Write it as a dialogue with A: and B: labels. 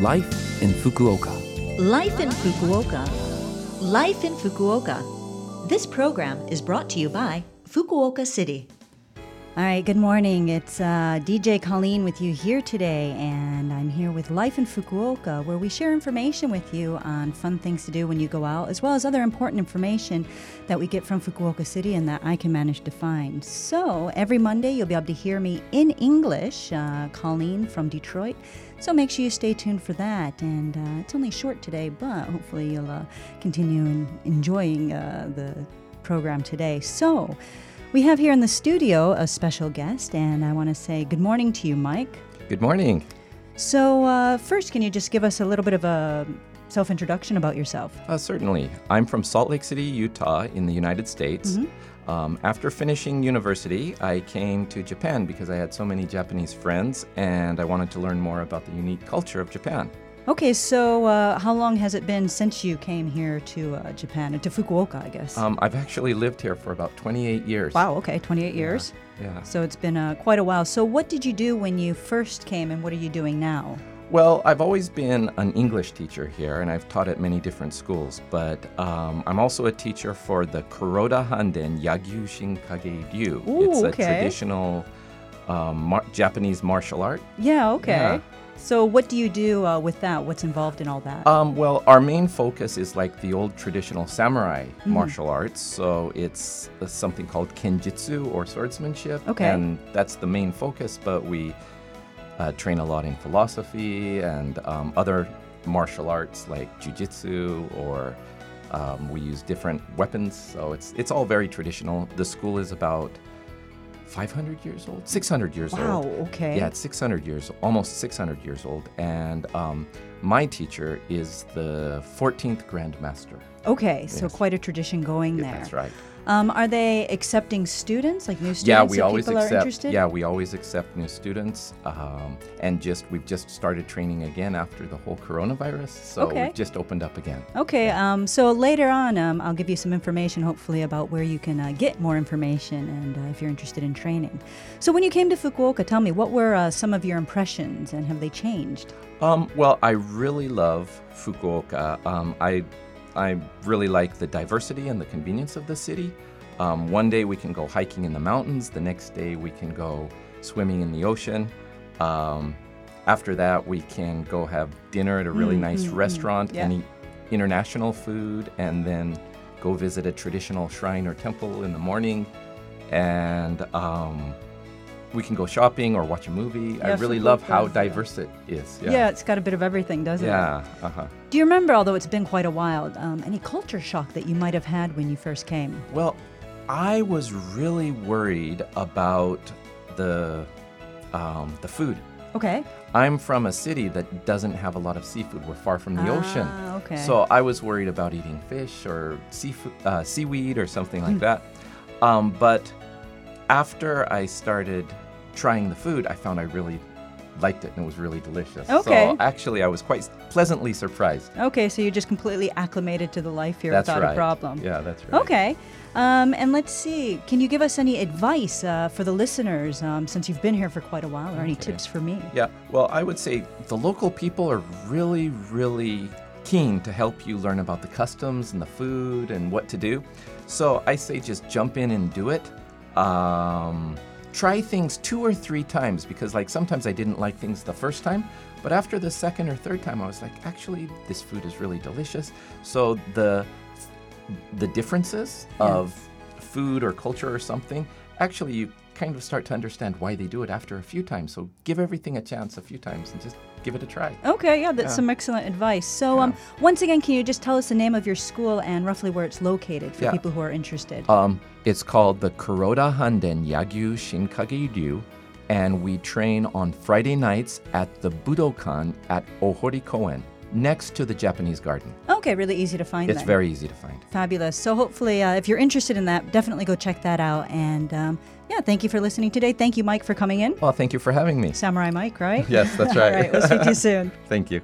A: Life in Fukuoka.
B: Life in Fukuoka. Life in Fukuoka. This program is brought to you by Fukuoka City.
C: All right, good morning. It's uh, DJ Colleen with you here today, and I'm here with Life in Fukuoka, where we share information with you on fun things to do when you go out, as well as other important information that we get from Fukuoka City and that I can manage to find. So every Monday, you'll be able to hear me in English, uh, Colleen from Detroit. So make sure you stay tuned for that. And uh, it's only short today, but hopefully you'll uh, continue enjoying uh, the program today. So. We have here in the studio a special guest, and I want to say good morning to you, Mike.
A: Good morning.
C: So, uh, first, can you just give us a little bit of a self introduction about yourself?
A: Uh, certainly. I'm from Salt Lake City, Utah, in the United States.
C: Mm-hmm.
A: Um, after finishing university, I came to Japan because I had so many Japanese friends and I wanted to learn more about the unique culture of Japan.
C: Okay, so uh, how long has it been since you came here to uh, Japan, to Fukuoka, I guess?
A: Um, I've actually lived here for about 28 years.
C: wow, okay, 28 years.
A: Yeah.
C: So it's been uh, quite a while. So, what did you do when you first came, and what are you doing now?
A: Well, I've always been an English teacher here, and I've taught at many different schools. But um, I'm also a teacher for the Kuroda Handen Yagyu Shinkage Ryu.
C: Ooh,
A: it's a
C: okay.
A: traditional um, mar- Japanese martial art.
C: Yeah, okay.
A: Yeah.
C: So, what do you do uh, with that? What's involved in all that?
A: Um, well, our main focus is like the old traditional samurai
C: Mm-hmm.
A: martial arts. So it's uh, something called kenjutsu or swordsmanship.
C: Okay.
A: And that's the main focus, but we uh, train a lot in philosophy and um, other martial arts like jujitsu or um, we use different weapons. So it's, it's all very traditional. The school is about 500 years old, 600 years
C: wow,
A: old.
C: okay.
A: Yeah, it's 600 years, almost 600 years old. And um, my teacher is the 14th Grand Master.
C: Okay, so quite a tradition going
A: Yeah,
C: there.
A: That's right.
C: Um, are they accepting students, like new students?
A: Yeah, we always accept.
C: interested?
A: Yeah, we always accept new students, um, and just we've just started training again after the whole coronavirus. So
C: Okay.
A: we've just opened up again.
C: Okay, um, so later on, um, I'll give you some information, hopefully, about where you can uh, get more information and uh, if you're interested in training. So, when you came to Fukuoka, tell me, what were uh, some of your impressions and have they changed?
A: Um, well, I really love Fukuoka. Um, I, I really like the diversity and the convenience of the city. Um, one day we can go hiking in the mountains. The next day we can go swimming in the ocean. Um, after that, we can go have dinner at a really nice restaurant
C: yeah.
A: and eat international food, and then go visit a traditional shrine or temple in the morning. And um, we can go shopping or watch a movie. I really love how diverse it is.
C: Yeah. it's got a bit of everything, doesn't it?
A: Yeah. Uh huh.
C: Do you remember, although it's been quite a while, um, any culture shock that you might have had when you first came?
A: Well, I was really worried about the um, the food.
C: Okay.
A: I'm from a city that doesn't have a lot of seafood. We're far from the ocean.
C: Ah, okay.
A: So I was worried about eating fish or seafood, uh, seaweed or something
C: Hmm.
A: like that. Um, but after I started trying the food, I found I really liked it and it was really delicious.
C: Okay.
A: So actually, I was quite pleasantly surprised.
C: Okay, so you're just completely acclimated to the life here
A: That's
C: without
A: right.
C: a problem.
A: Yeah, that's right.
C: Okay. Um, and let's see, can you give us any advice uh, for the listeners um, since you've been here for quite a while, or any tips for me?
A: Yeah, well, I would say the local people are really, really keen to help you learn about the customs and the food and what to do. So I say just jump in and do it. Um, try things two or three times because, like, sometimes I didn't like things the first time, but after the second or third time, I was like, actually, this food is really delicious. So the the differences
C: Yeah.
A: of food or culture or something, actually, you kind of start to understand why they do it after a few times. So give everything a chance a few times and just give it a try.
C: Okay, yeah, that's
A: Yeah.
C: some excellent advice. So, um, once again, can you just tell us the name of your school and roughly where it's located for
A: Yeah.
C: people who are interested?
A: Um, it's called the Kuroda Handen Yagyu Shinkage Ryu, and we train on Friday nights at the Budokan at Ohori Koen, next to the Japanese garden.
C: Okay, really easy to find.
A: It's
C: then.
A: very easy to find.
C: Fabulous. So hopefully, uh, if you're interested in that, definitely go check that out. And um, yeah, thank you for listening today. Thank you, Mike, for coming in.
A: Well, thank you for having me.
C: Samurai Mike, right?
A: Yes, that's right.
C: All right. we'll speak to you soon.
A: Thank you.